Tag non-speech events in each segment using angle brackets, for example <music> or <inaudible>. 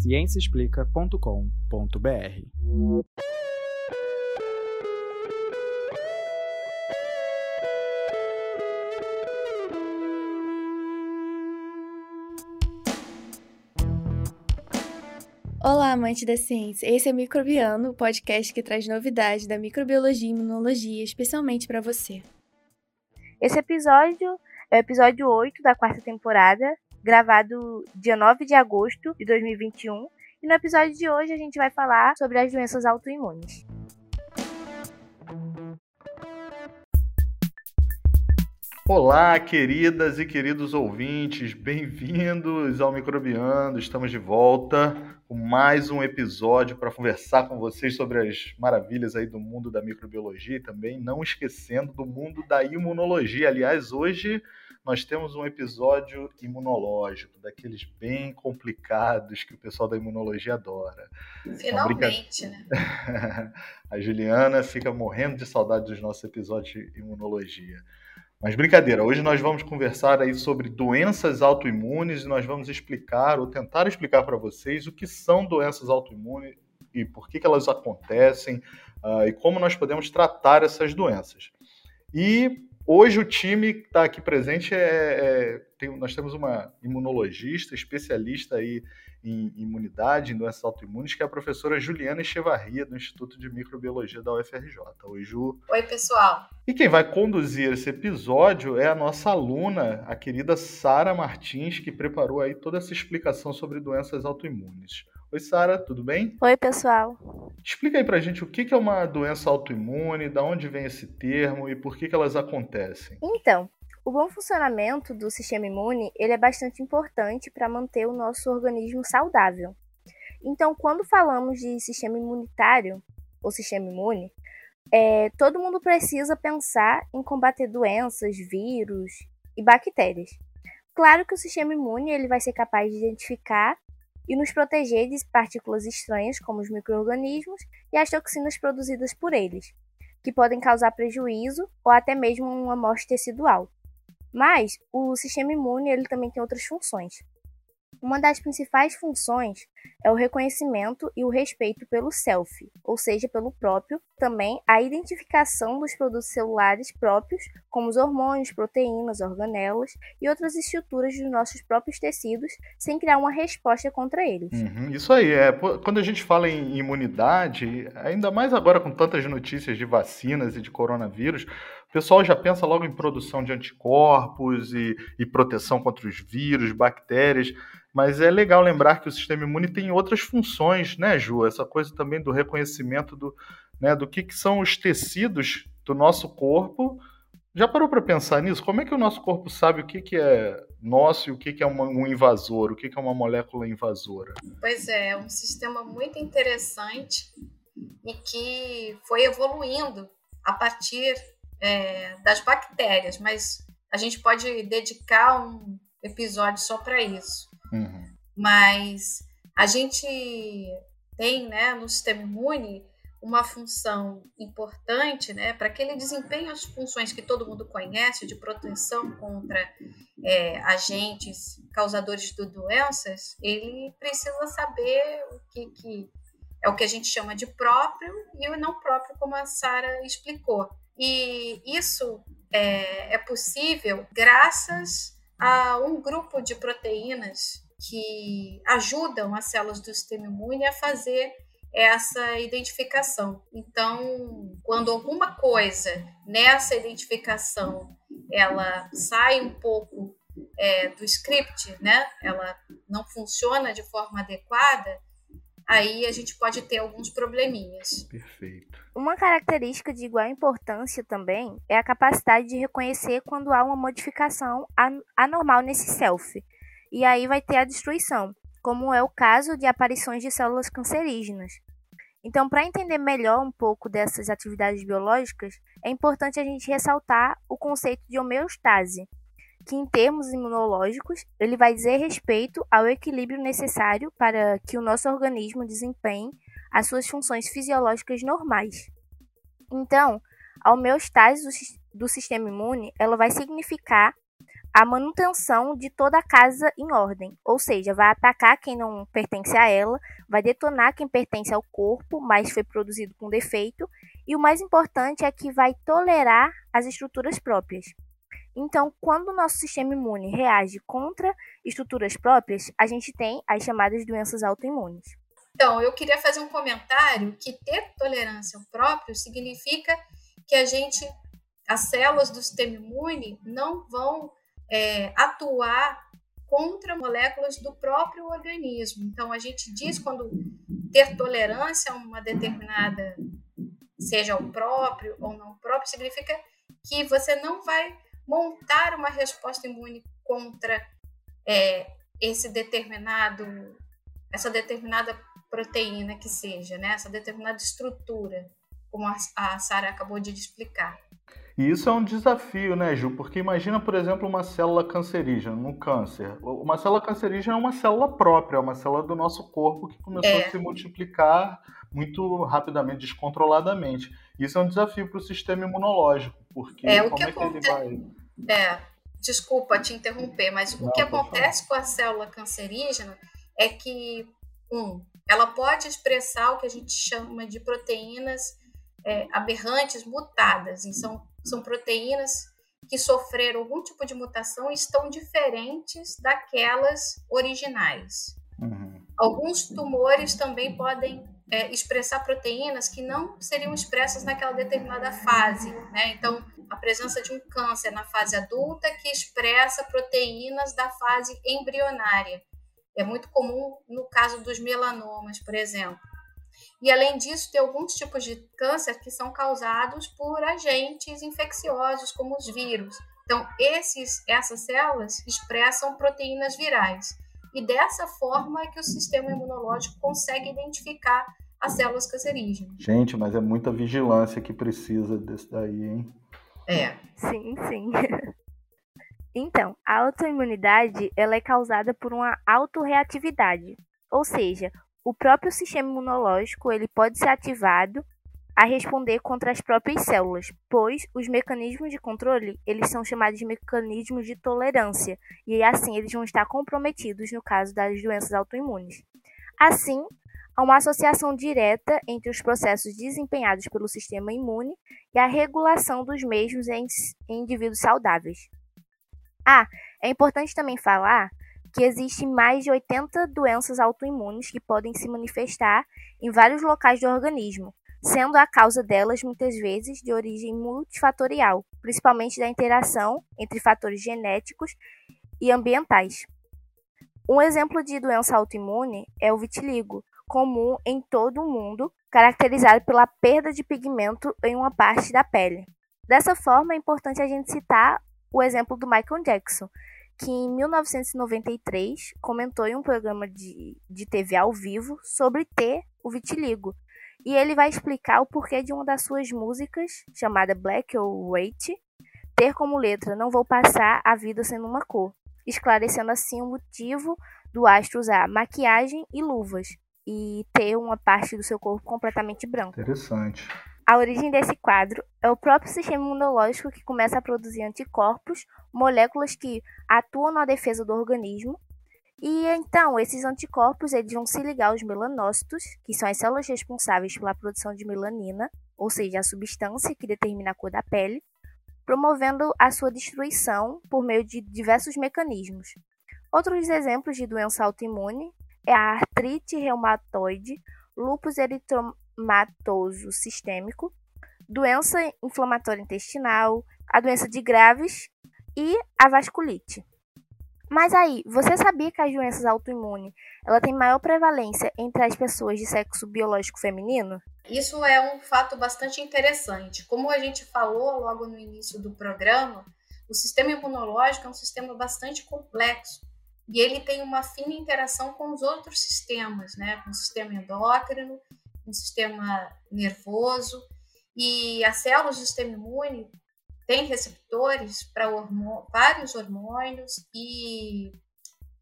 ciênciaexplica.com.br. Olá, amante da ciência! Esse é Microbiano, o podcast que traz novidades da microbiologia e imunologia, especialmente para você. Esse episódio é o episódio 8 da quarta temporada, gravado dia 9 de agosto de 2021. E no episódio de hoje a gente vai falar sobre as doenças autoimunes. Olá, queridas e queridos ouvintes, bem-vindos ao Microbiano. Estamos de volta com mais um episódio para conversar com vocês sobre as maravilhas aí do mundo da microbiologia e também não esquecendo do mundo da imunologia. Aliás, hoje nós temos um episódio imunológico, daqueles bem complicados que o pessoal da imunologia adora. Finalmente, né? <laughs> A Juliana fica morrendo de saudade dos nossos episódios de imunologia. Mas brincadeira, hoje nós vamos conversar aí sobre doenças autoimunes e nós vamos explicar ou tentar explicar para vocês o que são doenças autoimunes e por que, que elas acontecem uh, e como nós podemos tratar essas doenças. E hoje o time que está aqui presente é, é tem, nós temos uma imunologista, especialista aí em imunidade, em doenças autoimunes, que é a professora Juliana Echevarria, do Instituto de Microbiologia da UFRJ. Oi, Ju. Oi, pessoal. E quem vai conduzir esse episódio é a nossa aluna, a querida Sara Martins, que preparou aí toda essa explicação sobre doenças autoimunes. Oi, Sara, tudo bem? Oi, pessoal. Explica aí pra gente o que é uma doença autoimune, da onde vem esse termo e por que, elas acontecem. Então, o bom funcionamento do sistema imune ele é bastante importante para manter o nosso organismo saudável. Então, quando falamos de sistema imunitário ou sistema imune, é, todo mundo precisa pensar em combater doenças, vírus e bactérias. Claro que o sistema imune ele vai ser capaz de identificar e nos proteger de partículas estranhas, como os microorganismos e as toxinas produzidas por eles, que podem causar prejuízo ou até mesmo uma morte tecidual. Mas o sistema imune ele também tem outras funções. Uma das principais funções é o reconhecimento e o respeito pelo self, ou seja, pelo próprio, também a identificação dos produtos celulares próprios, como os hormônios, proteínas, organelas e outras estruturas dos nossos próprios tecidos, sem criar uma resposta contra eles. Uhum, isso aí, é. Quando a gente fala em imunidade, ainda mais agora com tantas notícias de vacinas e de coronavírus, o pessoal já pensa logo em produção de anticorpos e, e proteção contra os vírus, bactérias. Mas é legal lembrar que o sistema imune tem outras funções, né, Ju? Essa coisa também do reconhecimento do, né, do que, que são os tecidos do nosso corpo. Já parou para pensar nisso? Como é que o nosso corpo sabe o que, que é nosso e o que, que é uma, um invasor, o que, que é uma molécula invasora? Pois é, é um sistema muito interessante e que foi evoluindo a partir é, das bactérias, mas a gente pode dedicar um episódio só para isso. Uhum. Mas a gente tem né, no sistema imune uma função importante né, para que ele desempenhe as funções que todo mundo conhece de proteção contra é, agentes causadores de doenças, ele precisa saber o que, que é o que a gente chama de próprio e o não próprio, como a Sara explicou. E isso é, é possível graças a um grupo de proteínas que ajudam as células do sistema imune a fazer essa identificação. Então, quando alguma coisa nessa identificação ela sai um pouco é, do script, né? Ela não funciona de forma adequada, aí a gente pode ter alguns probleminhas. Perfeito. Uma característica de igual importância também é a capacidade de reconhecer quando há uma modificação anormal nesse self. E aí vai ter a destruição, como é o caso de aparições de células cancerígenas. Então, para entender melhor um pouco dessas atividades biológicas, é importante a gente ressaltar o conceito de homeostase, que em termos imunológicos, ele vai dizer respeito ao equilíbrio necessário para que o nosso organismo desempenhe as suas funções fisiológicas normais. Então, a homeostase do sistema imune, ela vai significar a manutenção de toda a casa em ordem, ou seja, vai atacar quem não pertence a ela, vai detonar quem pertence ao corpo, mas foi produzido com defeito, e o mais importante é que vai tolerar as estruturas próprias. Então, quando o nosso sistema imune reage contra estruturas próprias, a gente tem as chamadas doenças autoimunes. Então, eu queria fazer um comentário que ter tolerância ao próprio significa que a gente, as células do sistema imune não vão é, atuar contra moléculas do próprio organismo. Então, a gente diz quando ter tolerância a uma determinada, seja o próprio ou não próprio, significa que você não vai montar uma resposta imune contra é, esse determinado, essa determinada proteína que seja, né? essa determinada estrutura, como a Sara acabou de explicar. E isso é um desafio, né, Ju? Porque imagina, por exemplo, uma célula cancerígena no câncer. Uma célula cancerígena é uma célula própria, é uma célula do nosso corpo que começou é. a se multiplicar muito rapidamente, descontroladamente. Isso é um desafio para o sistema imunológico, porque é, como é que ele vai. É, desculpa te interromper, mas Não, o que acontece falar. com a célula cancerígena é que, um, ela pode expressar o que a gente chama de proteínas é, aberrantes mutadas. Então, são proteínas que sofreram algum tipo de mutação e estão diferentes daquelas originais. Uhum. Alguns tumores também podem é, expressar proteínas que não seriam expressas naquela determinada fase. Né? Então, a presença de um câncer na fase adulta que expressa proteínas da fase embrionária. É muito comum no caso dos melanomas, por exemplo. E além disso, tem alguns tipos de câncer que são causados por agentes infecciosos, como os vírus. Então, esses, essas células expressam proteínas virais. E dessa forma é que o sistema imunológico consegue identificar as células cancerígenas. Gente, mas é muita vigilância que precisa desse daí, hein? É. Sim, sim. <laughs> Então, a autoimunidade ela é causada por uma autorreatividade, ou seja, o próprio sistema imunológico ele pode ser ativado a responder contra as próprias células, pois os mecanismos de controle eles são chamados de mecanismos de tolerância e assim eles vão estar comprometidos no caso das doenças autoimunes. Assim, há uma associação direta entre os processos desempenhados pelo sistema imune e a regulação dos mesmos em, em indivíduos saudáveis. Ah, é importante também falar que existem mais de 80 doenças autoimunes que podem se manifestar em vários locais do organismo, sendo a causa delas muitas vezes de origem multifatorial, principalmente da interação entre fatores genéticos e ambientais. Um exemplo de doença autoimune é o vitiligo, comum em todo o mundo, caracterizado pela perda de pigmento em uma parte da pele. Dessa forma, é importante a gente citar o exemplo do Michael Jackson, que em 1993 comentou em um programa de, de TV ao vivo sobre ter o vitiligo. E ele vai explicar o porquê de uma das suas músicas, chamada Black or White, ter como letra Não vou passar a vida sendo uma cor, esclarecendo assim o motivo do astro usar maquiagem e luvas e ter uma parte do seu corpo completamente branca. Interessante. A origem desse quadro é o próprio sistema imunológico que começa a produzir anticorpos, moléculas que atuam na defesa do organismo. E então, esses anticorpos eles vão se ligar aos melanócitos, que são as células responsáveis pela produção de melanina, ou seja, a substância que determina a cor da pele, promovendo a sua destruição por meio de diversos mecanismos. Outros exemplos de doença autoimune é a artrite reumatoide, lúpus eritromatoso, matoso sistêmico, doença inflamatória intestinal, a doença de Graves e a vasculite. Mas aí, você sabia que as doenças autoimunes ela tem maior prevalência entre as pessoas de sexo biológico feminino? Isso é um fato bastante interessante. Como a gente falou logo no início do programa, o sistema imunológico é um sistema bastante complexo e ele tem uma fina interação com os outros sistemas, né? com o sistema endócrino no sistema nervoso e as células do sistema imune têm receptores para vários hormônios e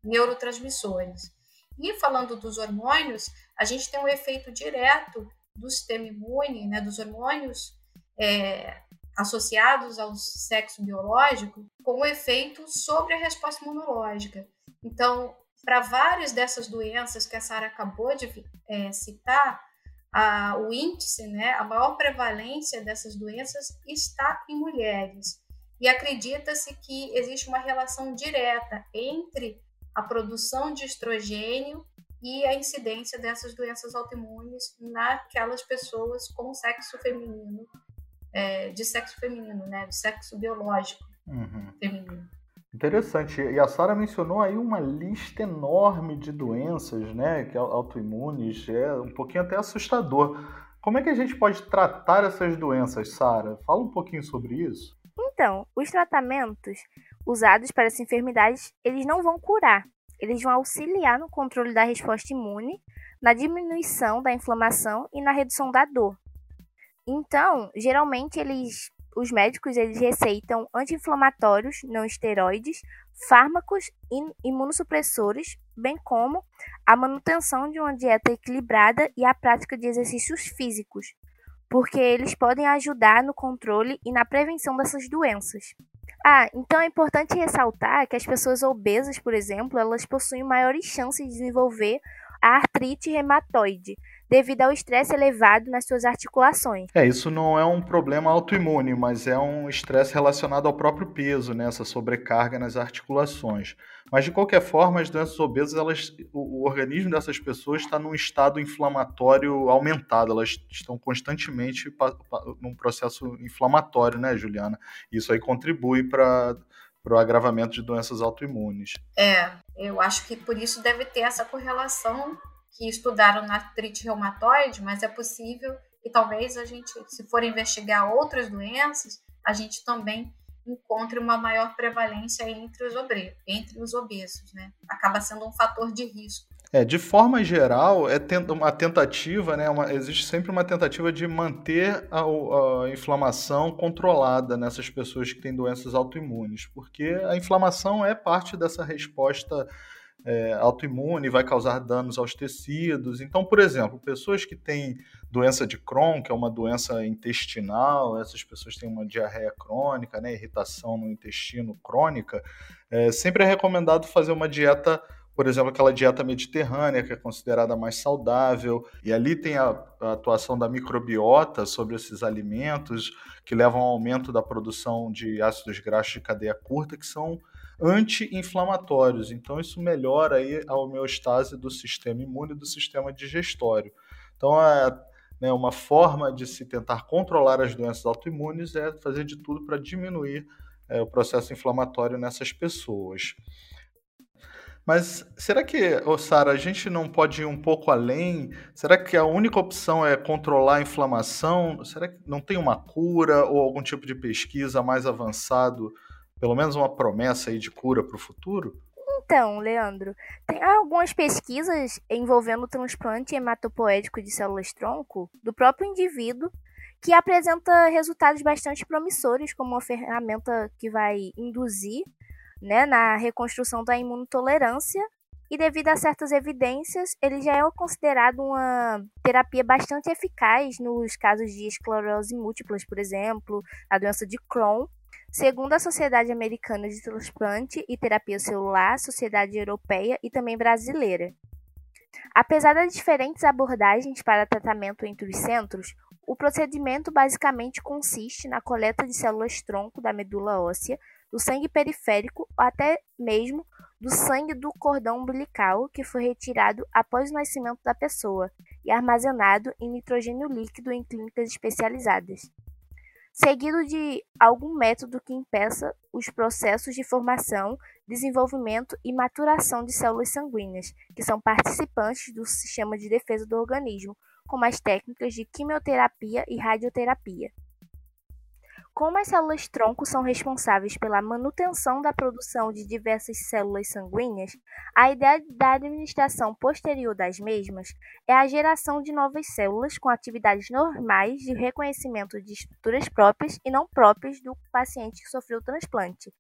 neurotransmissores. E falando dos hormônios, a gente tem um efeito direto do sistema imune, né, dos hormônios, é, associados ao sexo biológico com efeito sobre a resposta imunológica. Então, para várias dessas doenças que a Sara acabou de é, citar, a, o índice, né, a maior prevalência dessas doenças está em mulheres. E acredita-se que existe uma relação direta entre a produção de estrogênio e a incidência dessas doenças autoimunes naquelas pessoas com sexo feminino, é, de sexo feminino, né, de sexo biológico uhum. feminino. Interessante. E a Sara mencionou aí uma lista enorme de doenças, né, que é autoimunes, é um pouquinho até assustador. Como é que a gente pode tratar essas doenças, Sara? Fala um pouquinho sobre isso. Então, os tratamentos usados para essas enfermidades, eles não vão curar, eles vão auxiliar no controle da resposta imune, na diminuição da inflamação e na redução da dor. Então, geralmente eles, os médicos eles receitam anti-inflamatórios não esteroides, fármacos imunossupressores, bem como a manutenção de uma dieta equilibrada e a prática de exercícios físicos, porque eles podem ajudar no controle e na prevenção dessas doenças. Ah, então é importante ressaltar que as pessoas obesas, por exemplo, elas possuem maiores chances de desenvolver a artrite reumatoide, devido ao estresse elevado nas suas articulações. É, isso não é um problema autoimune, mas é um estresse relacionado ao próprio peso, né, essa sobrecarga nas articulações. Mas de qualquer forma, as doenças obesas, elas, o, o organismo dessas pessoas está num estado inflamatório aumentado, elas estão constantemente num processo inflamatório, né, Juliana? Isso aí contribui para para o agravamento de doenças autoimunes. É, eu acho que por isso deve ter essa correlação que estudaram na artrite reumatoide, mas é possível que talvez a gente, se for investigar outras doenças, a gente também encontre uma maior prevalência entre os, obre entre os obesos, né? Acaba sendo um fator de risco. É, de forma geral, é uma tentativa, né? Uma, existe sempre uma tentativa de manter a, a, inflamação controlada nessas pessoas que têm doenças autoimunes, porque a inflamação é parte dessa resposta é, autoimune, vai causar danos aos tecidos. Então, por exemplo, pessoas que têm doença de Crohn, que é uma doença intestinal, essas pessoas têm uma diarreia crônica, né, irritação no intestino crônica, é, sempre é recomendado fazer uma dieta por exemplo, aquela dieta mediterrânea, que é considerada mais saudável, e ali tem a, a, atuação da microbiota sobre esses alimentos, que levam ao aumento da produção de ácidos graxos de cadeia curta, que são anti-inflamatórios. Então, isso melhora aí a homeostase do sistema imune e do sistema digestório. Então, é, né, uma forma de se tentar controlar as doenças autoimunes é fazer de tudo para diminuir é, o processo inflamatório nessas pessoas. Mas será que, Sara, a gente não pode ir um pouco além? Será que a única opção é controlar a inflamação? Será que não tem uma cura ou algum tipo de pesquisa mais avançado pelo menos uma promessa aí de cura para o futuro? Então, Leandro, tem algumas pesquisas envolvendo o transplante hematopoético de células-tronco do próprio indivíduo que apresenta resultados bastante promissores como uma ferramenta que vai induzir né, na reconstrução da imunotolerância e devido a certas evidências, ele já é considerado uma terapia bastante eficaz nos casos de esclerose múltiplas, por exemplo, a doença de Crohn Segundo a Sociedade Americana de Transplante e Terapia Celular, Sociedade Europeia e também brasileira. Apesar das diferentes abordagens para tratamento entre os centros, o procedimento basicamente consiste na coleta de células-tronco da medula óssea, do sangue periférico ou até mesmo do sangue do cordão umbilical que foi retirado após o nascimento da pessoa e armazenado em nitrogênio líquido em clínicas especializadas seguido de algum método que impeça os processos de formação, desenvolvimento e maturação de células sanguíneas, que são participantes do sistema de defesa do organismo, como as técnicas de quimioterapia e radioterapia. Como as células-tronco são responsáveis pela manutenção da produção de diversas células sanguíneas, a ideia da administração posterior das mesmas é a geração de novas células com atividades normais de reconhecimento de estruturas próprias e não próprias do paciente que sofreu o transplante,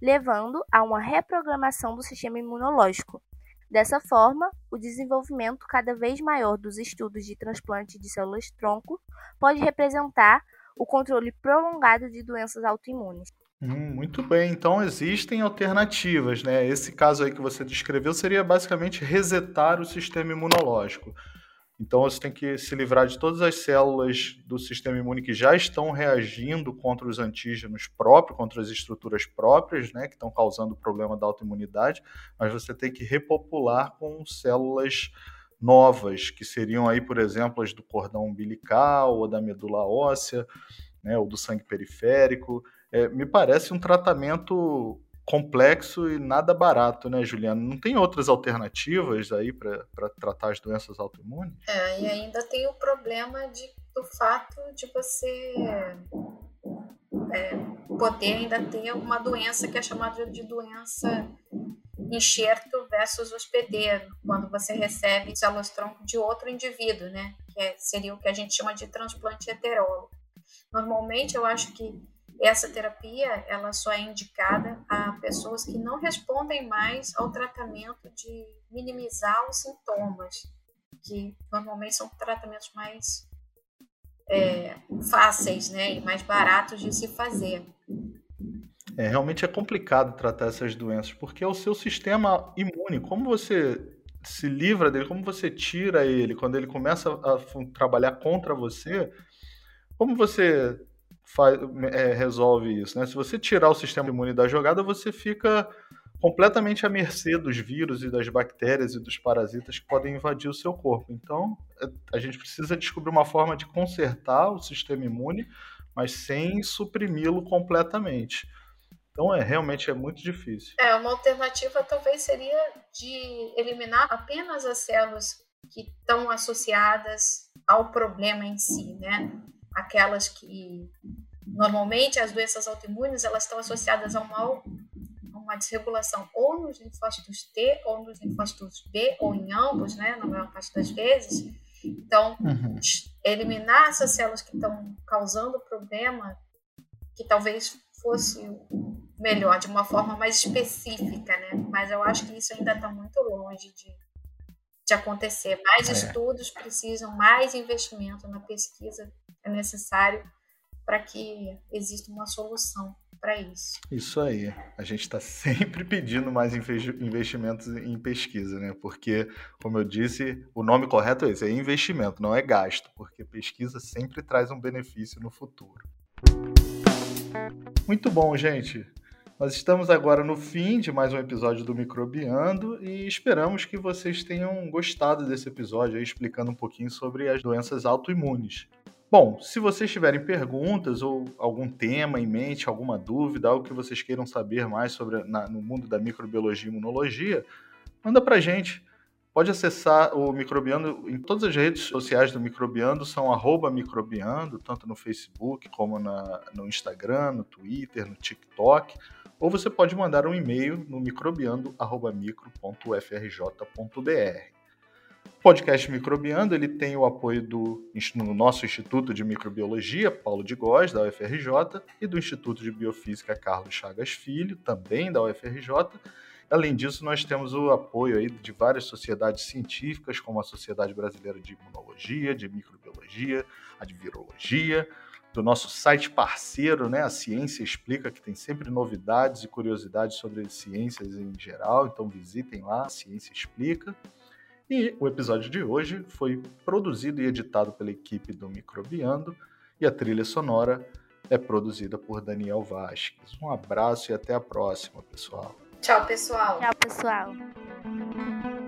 levando a uma reprogramação do sistema imunológico. Dessa forma, o desenvolvimento cada vez maior dos estudos de transplante de células-tronco pode representar o controle prolongado de doenças autoimunes. Hum, muito bem, então existem alternativas, né? Esse caso aí que você descreveu seria basicamente resetar o sistema imunológico. Então você tem que se livrar de todas as células do sistema imune que já estão reagindo contra os antígenos próprios, contra as estruturas próprias, né, que estão causando o problema da autoimunidade, mas você tem que repopular com células novas, que seriam aí, por exemplo, as do cordão umbilical ou da medula óssea, né, ou do sangue periférico é, me parece um tratamento complexo e nada barato, né, Juliana? Não tem outras alternativas aí para tratar as doenças autoimunes? É, e ainda tem o problema de, do fato de você é, poder ainda ter uma doença que é chamada de doença enxerto versus hospedeiro, quando você recebe células-tronco de outro indivíduo, né? Que é, seria o que a gente chama de transplante heterólogo. Normalmente, eu acho que essa terapia ela só é indicada a pessoas que não respondem mais ao tratamento de minimizar os sintomas, que normalmente são tratamentos mais é, fáceis né, e mais baratos de se fazer. É, realmente é complicado tratar essas doenças, porque é o seu sistema imune. Como você se livra dele, como você tira ele, quando ele começa a trabalhar contra você, como você faz, é, resolve isso. Né? Se você tirar o sistema imune da jogada, você fica completamente à mercê dos vírus e das bactérias e dos parasitas que podem invadir o seu corpo. Então, é, a gente precisa descobrir uma forma de consertar o sistema imune, mas sem suprimi-lo completamente. Então, é realmente é muito difícil. É, uma alternativa talvez seria de eliminar apenas as células que estão associadas ao problema em si, né? aquelas que normalmente as doenças autoimunes elas estão associadas a uma, uma desregulação ou nos linfócitos T ou nos linfócitos B ou em ambos, né, na maior parte das vezes. Então, uhum. eliminar essas células que estão causando problema, que talvez fosse melhor, de uma forma mais específica, né? Mas eu acho que isso ainda está muito longe de, de acontecer. Mais é. estudos precisam, mais investimento na pesquisa é necessário para que exista uma solução para isso. Isso aí. A gente está sempre pedindo mais investimentos em pesquisa, né? Porque, como eu disse, o nome correto é esse, é investimento, não é gasto, porque pesquisa sempre traz um benefício no futuro. Muito bom, gente. Nós estamos agora no fim de mais um episódio do Microbiando e esperamos que vocês tenham gostado desse episódio explicando um pouquinho sobre as doenças autoimunes. Bom, se vocês tiverem perguntas ou algum tema em mente, alguma dúvida, algo que vocês queiram saber mais sobre na, no mundo da microbiologia e imunologia, manda pra gente. Pode acessar o Microbiando em todas as redes sociais do Microbiando, são microbiando, tanto no Facebook como na, no Instagram, no Twitter, no TikTok. Ou você pode mandar um e-mail no microbiando.micro.frj.br podcast Microbiando ele tem o apoio do no nosso Instituto de Microbiologia, Paulo de Góes, da UFRJ, e do Instituto de Biofísica Carlos Chagas Filho, também da UFRJ. Além disso, nós temos o apoio aí de várias sociedades científicas, como a Sociedade Brasileira de Imunologia, de Microbiologia, a de Virologia, do nosso site parceiro, né, a Ciência Explica, que tem sempre novidades e curiosidades sobre ciências em geral, então visitem lá, a Ciência Explica. E o episódio de hoje foi produzido e editado pela equipe do Microbiando e a trilha sonora é produzida por Daniel Vasques. Um abraço e até a próxima, pessoal. Tchau, pessoal. Tchau, pessoal.